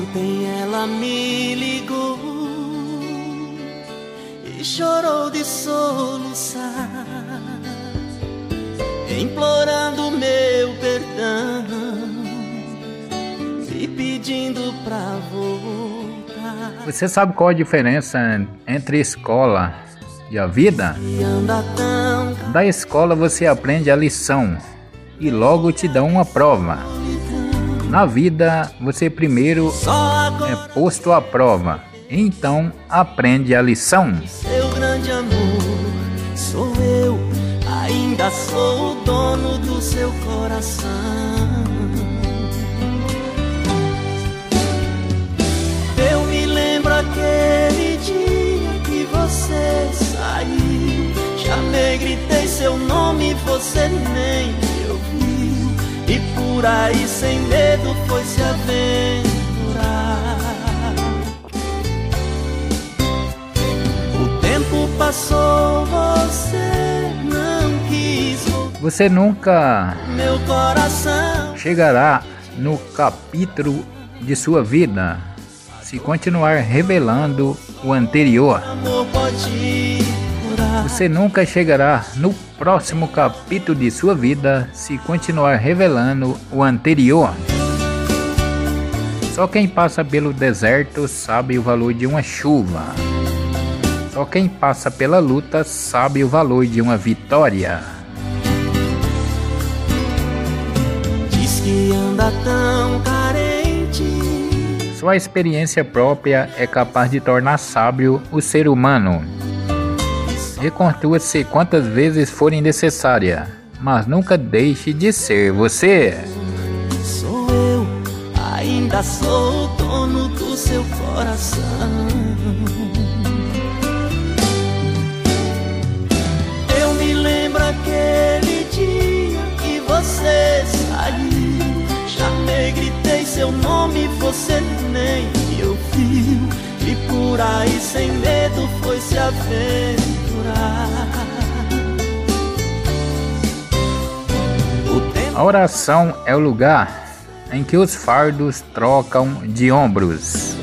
Ontem ela me ligou e chorou de soluçar, implorando meu perdão e pedindo pra voltar. Você sabe qual a diferença entre escola e a vida? Da escola você aprende a lição e logo te dão uma prova. Na vida você primeiro é posto à prova, então aprende a lição. seu grande amor sou eu, ainda sou o dono do seu coração. Eu me lembro aquele dia que você saiu. Chamei, gritei seu nome, você nem. E por aí sem medo foi se aventurar. O tempo passou, você não quis. Você nunca Meu coração chegará no capítulo de sua vida se continuar revelando o anterior. amor pode curar. Você nunca chegará no próximo capítulo de sua vida se continuar revelando o anterior. Só quem passa pelo deserto sabe o valor de uma chuva. Só quem passa pela luta sabe o valor de uma vitória. Diz que anda tão carente. Só a experiência própria é capaz de tornar sábio o ser humano. Reconstrua-se quantas vezes forem necessária, mas nunca deixe de ser você. Sou eu, ainda sou o dono do seu coração. Eu me lembro aquele dia que você saiu. Chamei, gritei seu nome, você nem me ouviu. E por aí sem medo foi se aventurar. A oração é o lugar em que os fardos trocam de ombros.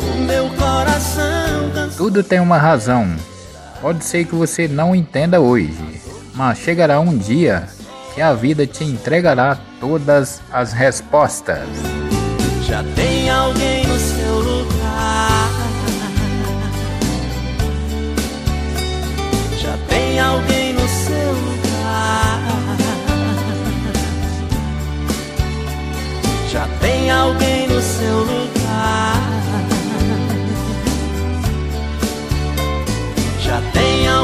Tudo tem uma razão. Pode ser que você não entenda hoje, mas chegará um dia que a vida te entregará todas as respostas. Já tem alguém já tem alguém no seu lugar. Já tem alguém